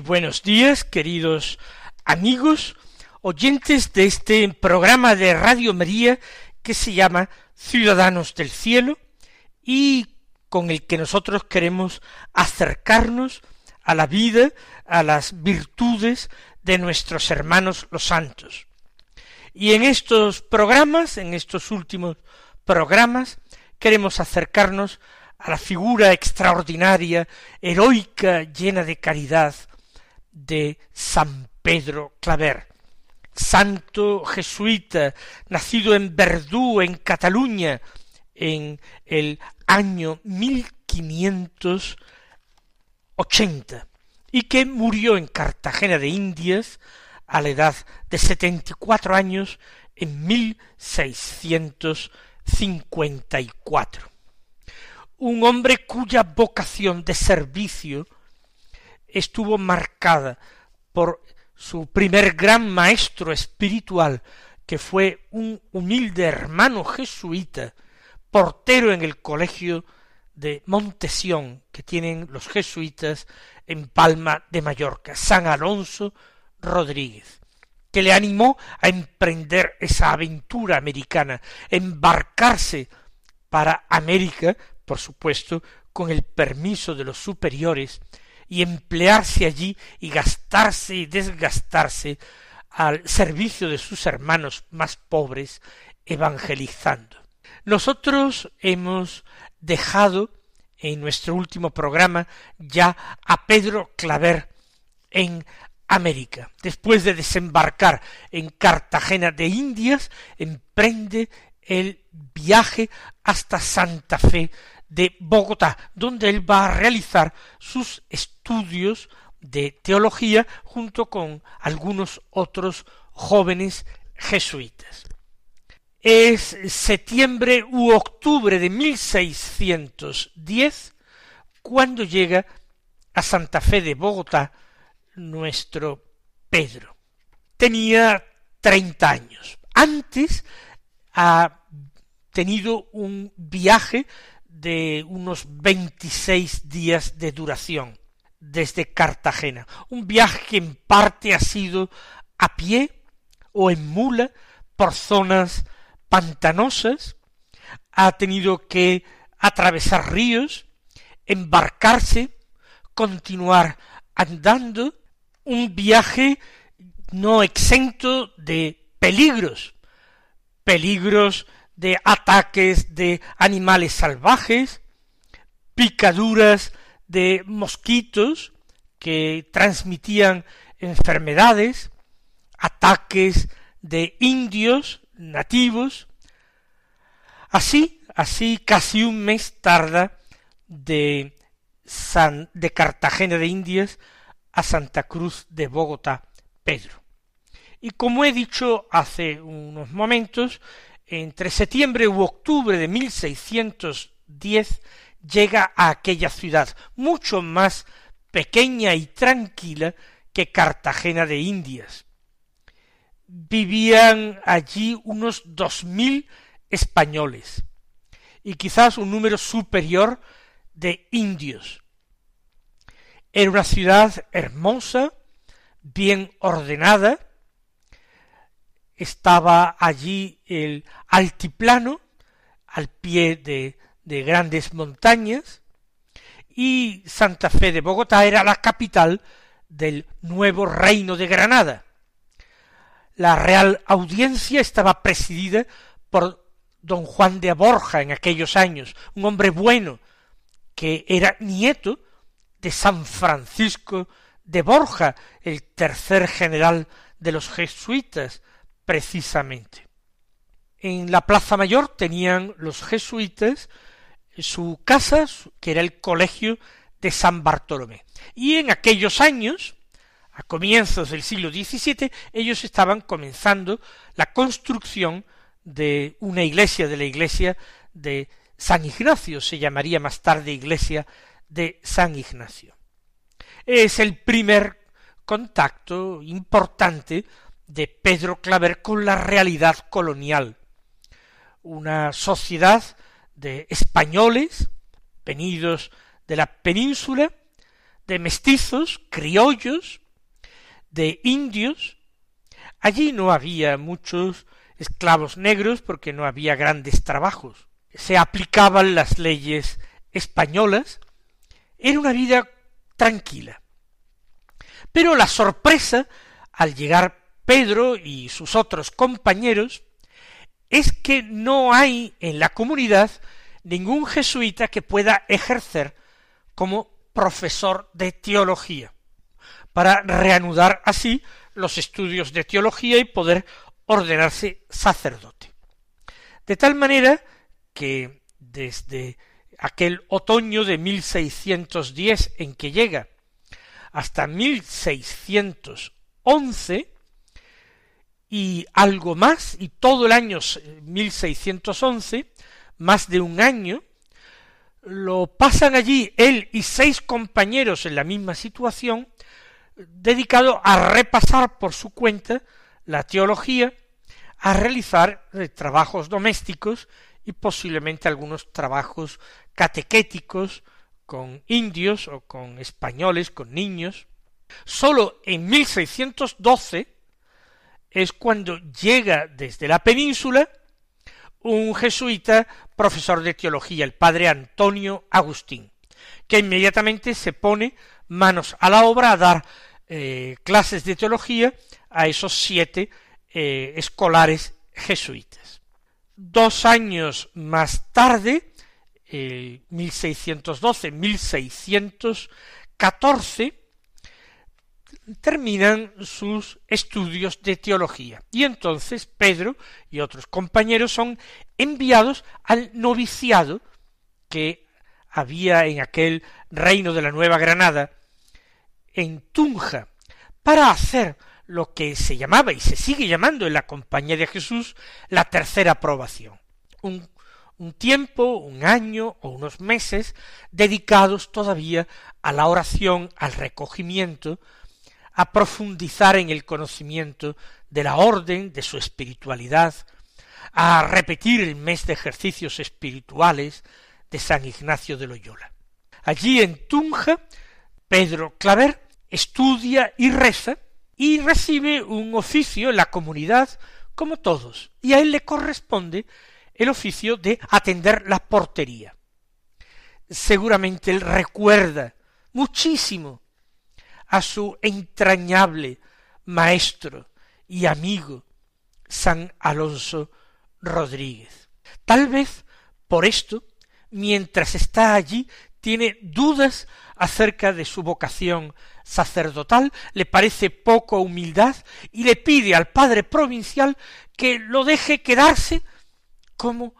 Buenos días, queridos amigos, oyentes de este programa de Radio María que se llama Ciudadanos del Cielo y con el que nosotros queremos acercarnos a la vida, a las virtudes de nuestros hermanos los santos. Y en estos programas, en estos últimos programas, queremos acercarnos a la figura extraordinaria, heroica, llena de caridad de San Pedro Claver, santo jesuita, nacido en Verdú, en Cataluña, en el año 1580, y que murió en Cartagena de Indias a la edad de setenta y cuatro años en mil seiscientos cincuenta y cuatro. Un hombre cuya vocación de servicio estuvo marcada por su primer gran maestro espiritual, que fue un humilde hermano jesuita, portero en el colegio de Montesión que tienen los jesuitas en Palma de Mallorca, San Alonso Rodríguez, que le animó a emprender esa aventura americana, embarcarse para América, por supuesto, con el permiso de los superiores, y emplearse allí y gastarse y desgastarse al servicio de sus hermanos más pobres, evangelizando. Nosotros hemos dejado en nuestro último programa ya a Pedro Claver en América. Después de desembarcar en Cartagena de Indias, emprende el viaje hasta Santa Fe de Bogotá, donde él va a realizar sus estudios de teología junto con algunos otros jóvenes jesuitas. Es septiembre u octubre de 1610 cuando llega a Santa Fe de Bogotá nuestro Pedro. Tenía treinta años. Antes ha tenido un viaje de unos veintiséis días de duración desde Cartagena. Un viaje que en parte ha sido a pie o en mula por zonas pantanosas, ha tenido que atravesar ríos, embarcarse, continuar andando, un viaje no exento de peligros, peligros de ataques de animales salvajes, picaduras de mosquitos que transmitían enfermedades, ataques de indios nativos. Así, así casi un mes tarda de San, de Cartagena de Indias a Santa Cruz de Bogotá, Pedro. Y como he dicho hace unos momentos, entre septiembre u octubre de 1610 llega a aquella ciudad, mucho más pequeña y tranquila que Cartagena de Indias. Vivían allí unos dos mil españoles y quizás un número superior de indios. Era una ciudad hermosa, bien ordenada, estaba allí el altiplano, al pie de, de grandes montañas, y Santa Fe de Bogotá era la capital del nuevo reino de Granada. La Real Audiencia estaba presidida por don Juan de Borja en aquellos años, un hombre bueno, que era nieto de San Francisco de Borja, el tercer general de los jesuitas, precisamente. En la Plaza Mayor tenían los jesuitas su casa, que era el colegio de San Bartolomé. Y en aquellos años, a comienzos del siglo XVII, ellos estaban comenzando la construcción de una iglesia, de la iglesia de San Ignacio, se llamaría más tarde iglesia de San Ignacio. Es el primer contacto importante de Pedro Claver con la realidad colonial, una sociedad de españoles venidos de la península, de mestizos, criollos, de indios. Allí no había muchos esclavos negros porque no había grandes trabajos. Se aplicaban las leyes españolas. Era una vida tranquila. Pero la sorpresa al llegar Pedro y sus otros compañeros es que no hay en la comunidad ningún jesuita que pueda ejercer como profesor de teología, para reanudar así los estudios de teología y poder ordenarse sacerdote. De tal manera que desde aquel otoño de 1610 en que llega hasta 1611 y algo más, y todo el año 1611, más de un año, lo pasan allí él y seis compañeros en la misma situación, dedicado a repasar por su cuenta la teología, a realizar eh, trabajos domésticos y posiblemente algunos trabajos catequéticos con indios o con españoles, con niños. Sólo en 1612 es cuando llega desde la península un jesuita profesor de teología, el padre Antonio Agustín, que inmediatamente se pone manos a la obra a dar eh, clases de teología a esos siete eh, escolares jesuitas. Dos años más tarde, eh, 1612-1614, terminan sus estudios de teología. Y entonces Pedro y otros compañeros son enviados al noviciado que había en aquel reino de la Nueva Granada, en Tunja, para hacer lo que se llamaba y se sigue llamando en la Compañía de Jesús la tercera aprobación. Un, un tiempo, un año o unos meses dedicados todavía a la oración, al recogimiento, a profundizar en el conocimiento de la orden, de su espiritualidad, a repetir el mes de ejercicios espirituales de San Ignacio de Loyola. Allí en Tunja, Pedro Claver estudia y reza y recibe un oficio en la comunidad como todos, y a él le corresponde el oficio de atender la portería. Seguramente él recuerda muchísimo a su entrañable maestro y amigo San Alonso Rodríguez. Tal vez por esto, mientras está allí, tiene dudas acerca de su vocación sacerdotal, le parece poco humildad y le pide al padre provincial que lo deje quedarse como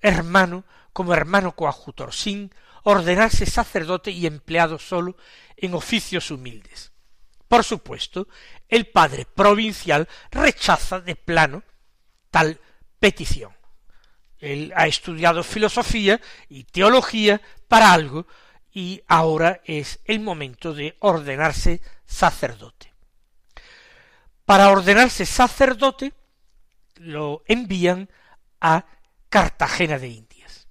hermano, como hermano coadjutor, sin ordenarse sacerdote y empleado solo en oficios humildes. Por supuesto, el padre provincial rechaza de plano tal petición. Él ha estudiado filosofía y teología para algo y ahora es el momento de ordenarse sacerdote. Para ordenarse sacerdote lo envían a Cartagena de Indias.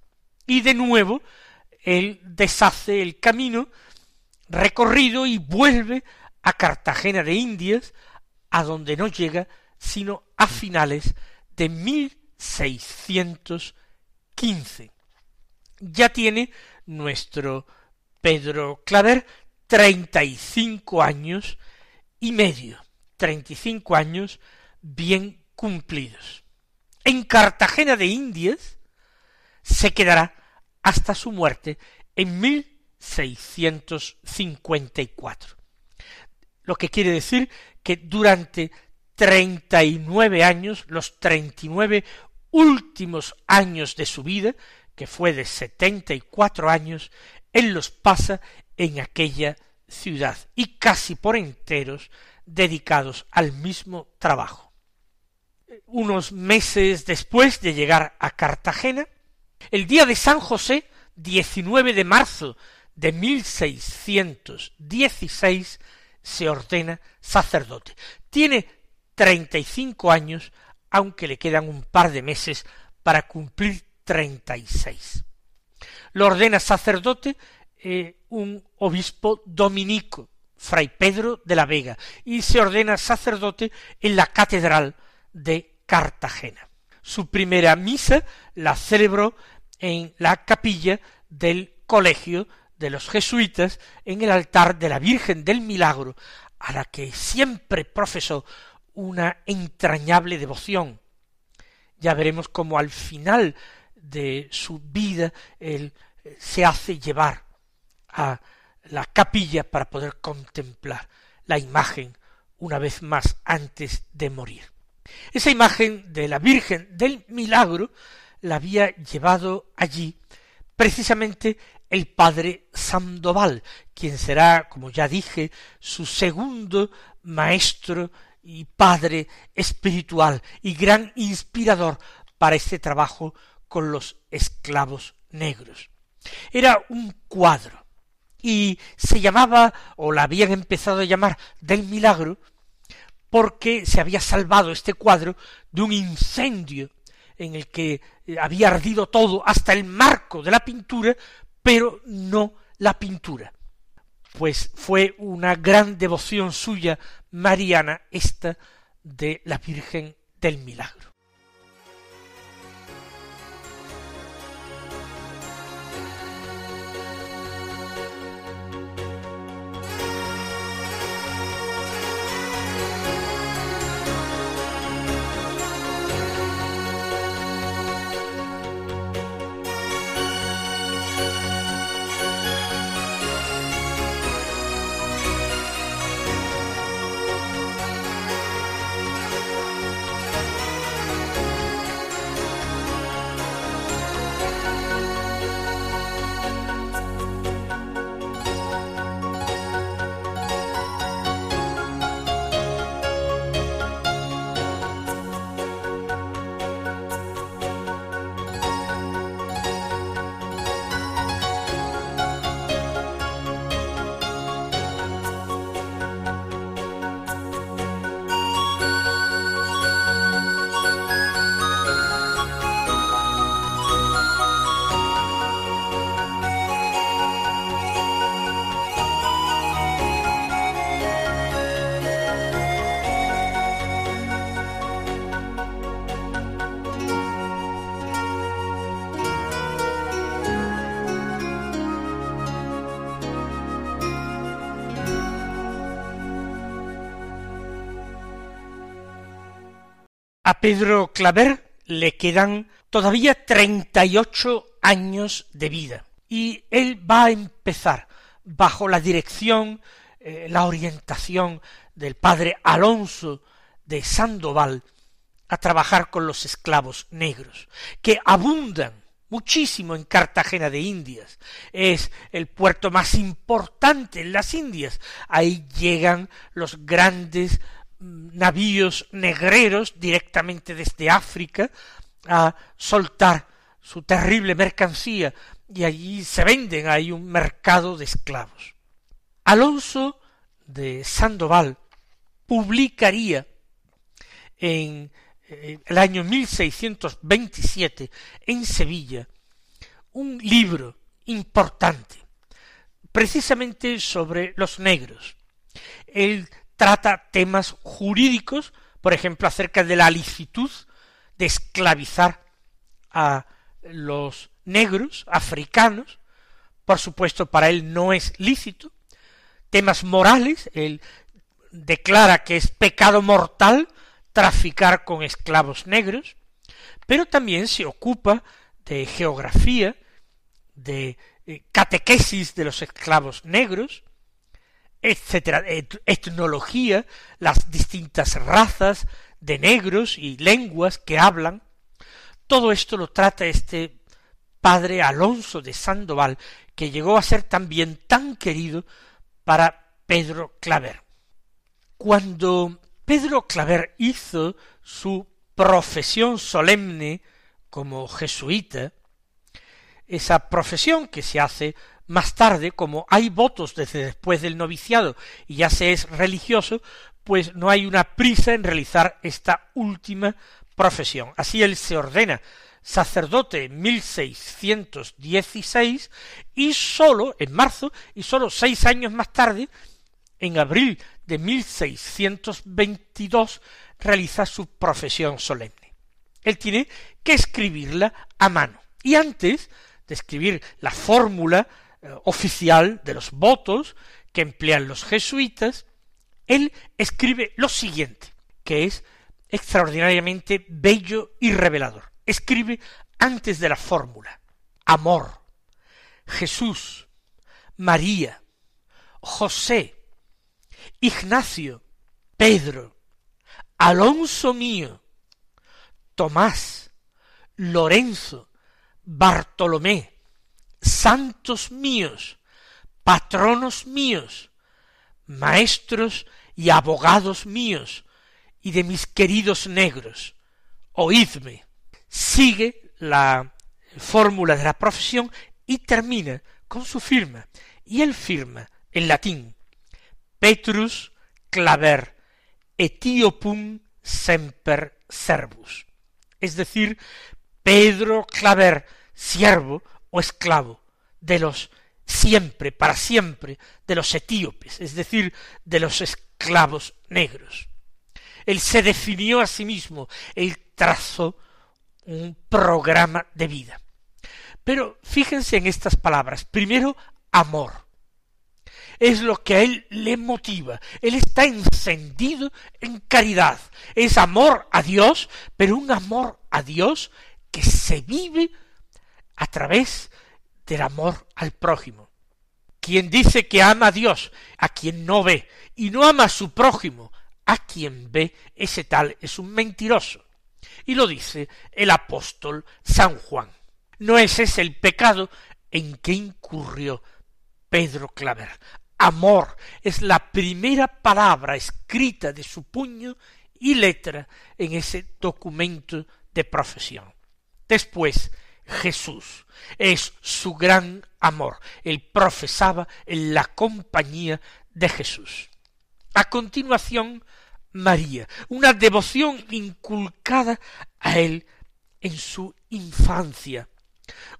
Y de nuevo él deshace el camino recorrido y vuelve a Cartagena de Indias, a donde no llega sino a finales de 1615. Ya tiene nuestro Pedro Claver treinta y cinco años y medio, treinta y cinco años bien cumplidos. En Cartagena de Indias se quedará hasta su muerte en mil 1654. Lo que quiere decir que durante treinta y nueve años, los treinta y nueve últimos años de su vida, que fue de setenta y cuatro años, él los pasa en aquella ciudad y casi por enteros dedicados al mismo trabajo. Unos meses después de llegar a Cartagena, el día de San José, 19 de marzo de 1616, se ordena sacerdote. Tiene treinta y cinco años, aunque le quedan un par de meses para cumplir treinta y seis. Lo ordena sacerdote eh, un obispo dominico, fray Pedro de la Vega, y se ordena sacerdote en la catedral de Cartagena. Su primera misa la celebró en la capilla del colegio de los jesuitas en el altar de la Virgen del Milagro, a la que siempre profesó una entrañable devoción. Ya veremos cómo al final de su vida él eh, se hace llevar a la capilla para poder contemplar la imagen una vez más antes de morir. Esa imagen de la Virgen del Milagro la había llevado allí precisamente el padre Sandoval, quien será, como ya dije, su segundo maestro y padre espiritual y gran inspirador para este trabajo con los esclavos negros. Era un cuadro y se llamaba, o la habían empezado a llamar, del milagro, porque se había salvado este cuadro de un incendio en el que había ardido todo, hasta el marco de la pintura, pero no la pintura. Pues fue una gran devoción suya mariana esta de la Virgen del Milagro. Pedro Claver le quedan todavía treinta y ocho años de vida y él va a empezar bajo la dirección, eh, la orientación del padre Alonso de Sandoval a trabajar con los esclavos negros, que abundan muchísimo en Cartagena de Indias. Es el puerto más importante en las Indias. Ahí llegan los grandes navíos negreros directamente desde África a soltar su terrible mercancía y allí se venden, hay un mercado de esclavos. Alonso de Sandoval publicaría en eh, el año 1627 en Sevilla un libro importante precisamente sobre los negros. Él trata temas jurídicos, por ejemplo, acerca de la licitud de esclavizar a los negros africanos, por supuesto para él no es lícito, temas morales, él declara que es pecado mortal traficar con esclavos negros, pero también se ocupa de geografía, de eh, catequesis de los esclavos negros, etcétera, etnología, las distintas razas de negros y lenguas que hablan, todo esto lo trata este padre Alonso de Sandoval, que llegó a ser también tan querido para Pedro Claver. Cuando Pedro Claver hizo su profesión solemne como jesuita, esa profesión que se hace más tarde, como hay votos desde después del noviciado y ya se es religioso, pues no hay una prisa en realizar esta última profesión. Así él se ordena sacerdote en 1616 y sólo en marzo y sólo seis años más tarde, en abril de 1622, realiza su profesión solemne. Él tiene que escribirla a mano. Y antes de escribir la fórmula eh, oficial de los votos que emplean los jesuitas, él escribe lo siguiente, que es extraordinariamente bello y revelador. Escribe antes de la fórmula, amor, Jesús, María, José, Ignacio, Pedro, Alonso mío, Tomás, Lorenzo, Bartolomé, santos míos, patronos míos, maestros y abogados míos y de mis queridos negros, oídme. Sigue la fórmula de la profesión y termina con su firma. Y él firma en latín Petrus claver etiopum semper servus. Es decir, Pedro Claver, siervo esclavo de los siempre, para siempre, de los etíopes, es decir, de los esclavos negros. Él se definió a sí mismo, él trazó un programa de vida. Pero fíjense en estas palabras. Primero, amor. Es lo que a él le motiva. Él está encendido en caridad. Es amor a Dios, pero un amor a Dios que se vive a través del amor al prójimo. Quien dice que ama a Dios, a quien no ve, y no ama a su prójimo, a quien ve, ese tal es un mentiroso. Y lo dice el apóstol San Juan. No es ese el pecado en que incurrió Pedro Claver. Amor es la primera palabra escrita de su puño y letra en ese documento de profesión. Después, Jesús. Es su gran amor. Él profesaba en la compañía de Jesús. A continuación, María, una devoción inculcada a él en su infancia,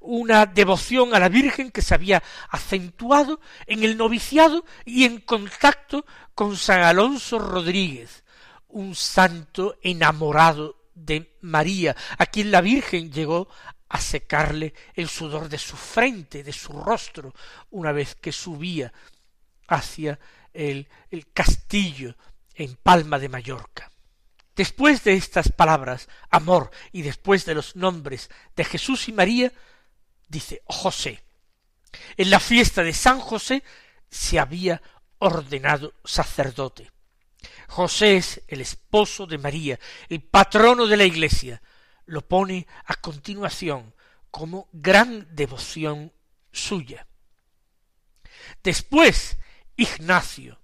una devoción a la Virgen que se había acentuado en el noviciado y en contacto con San Alonso Rodríguez, un santo enamorado de María, a quien la Virgen llegó a secarle el sudor de su frente, de su rostro, una vez que subía hacia el, el castillo en Palma de Mallorca. Después de estas palabras, amor, y después de los nombres de Jesús y María, dice José. En la fiesta de San José se había ordenado sacerdote. José es el esposo de María, el patrono de la Iglesia, lo pone a continuación como gran devoción suya. Después, Ignacio,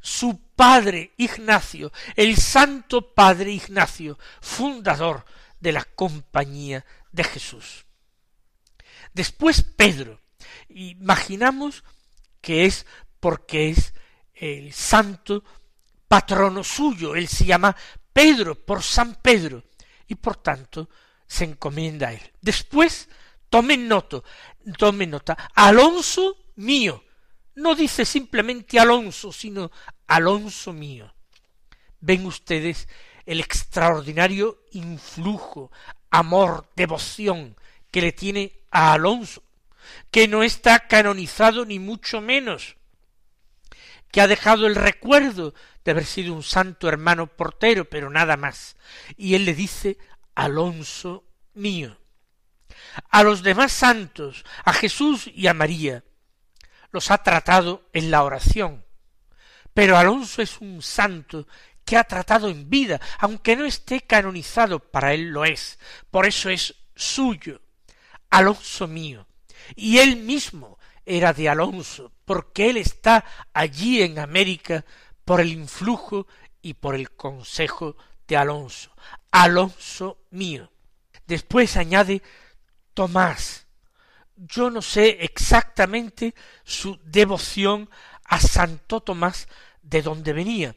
su padre Ignacio, el santo padre Ignacio, fundador de la compañía de Jesús. Después Pedro, imaginamos que es porque es el santo patrono suyo, él se llama Pedro por San Pedro, y por tanto se encomienda a él. Después, tomen nota, tomen nota, Alonso mío, no dice simplemente Alonso, sino Alonso mío. Ven ustedes el extraordinario influjo, amor, devoción que le tiene a Alonso, que no está canonizado ni mucho menos, que ha dejado el recuerdo de haber sido un santo hermano portero, pero nada más. Y él le dice Alonso mío. A los demás santos, a Jesús y a María, los ha tratado en la oración. Pero Alonso es un santo que ha tratado en vida, aunque no esté canonizado, para él lo es. Por eso es suyo, Alonso mío. Y él mismo era de Alonso, porque él está allí en América por el influjo y por el consejo de Alonso. Alonso mío. Después añade Tomás. Yo no sé exactamente su devoción a Santo Tomás de dónde venía.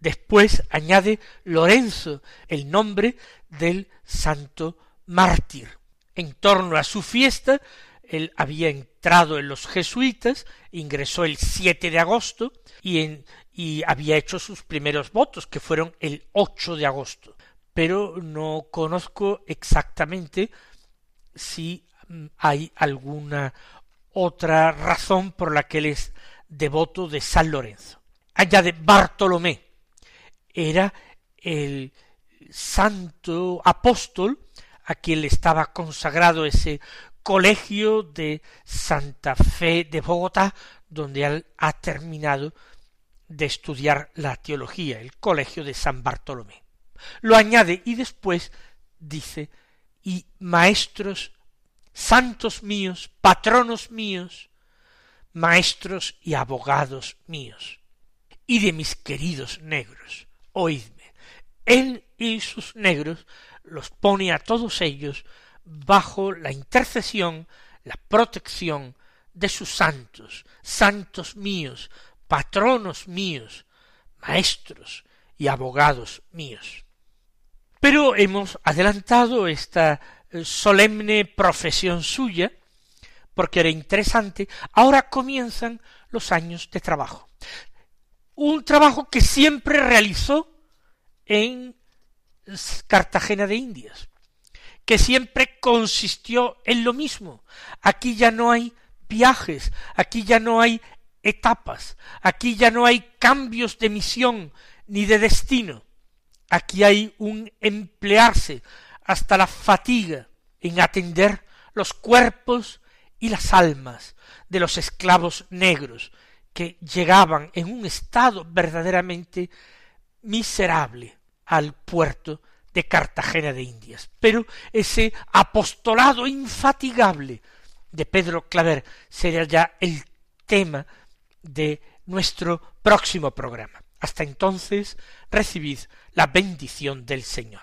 Después añade Lorenzo, el nombre del santo mártir. En torno a su fiesta, él había entrado en los jesuitas, ingresó el 7 de agosto y, en, y había hecho sus primeros votos, que fueron el 8 de agosto. Pero no conozco exactamente si mm, hay alguna otra razón por la que él es devoto de San Lorenzo. de Bartolomé, era el santo apóstol a quien le estaba consagrado ese colegio de Santa Fe de Bogotá, donde él ha terminado de estudiar la teología, el colegio de San Bartolomé. Lo añade y después dice, y maestros, santos míos, patronos míos, maestros y abogados míos, y de mis queridos negros, oídme. Él y sus negros los pone a todos ellos bajo la intercesión, la protección de sus santos, santos míos, patronos míos, maestros y abogados míos. Pero hemos adelantado esta eh, solemne profesión suya, porque era interesante, ahora comienzan los años de trabajo un trabajo que siempre realizó en Cartagena de Indias, que siempre consistió en lo mismo. Aquí ya no hay viajes, aquí ya no hay etapas, aquí ya no hay cambios de misión ni de destino. Aquí hay un emplearse hasta la fatiga en atender los cuerpos y las almas de los esclavos negros que llegaban en un estado verdaderamente miserable al puerto de Cartagena de Indias. Pero ese apostolado infatigable de Pedro Claver será ya el tema de nuestro próximo programa. Hasta entonces, recibid la bendición del Señor.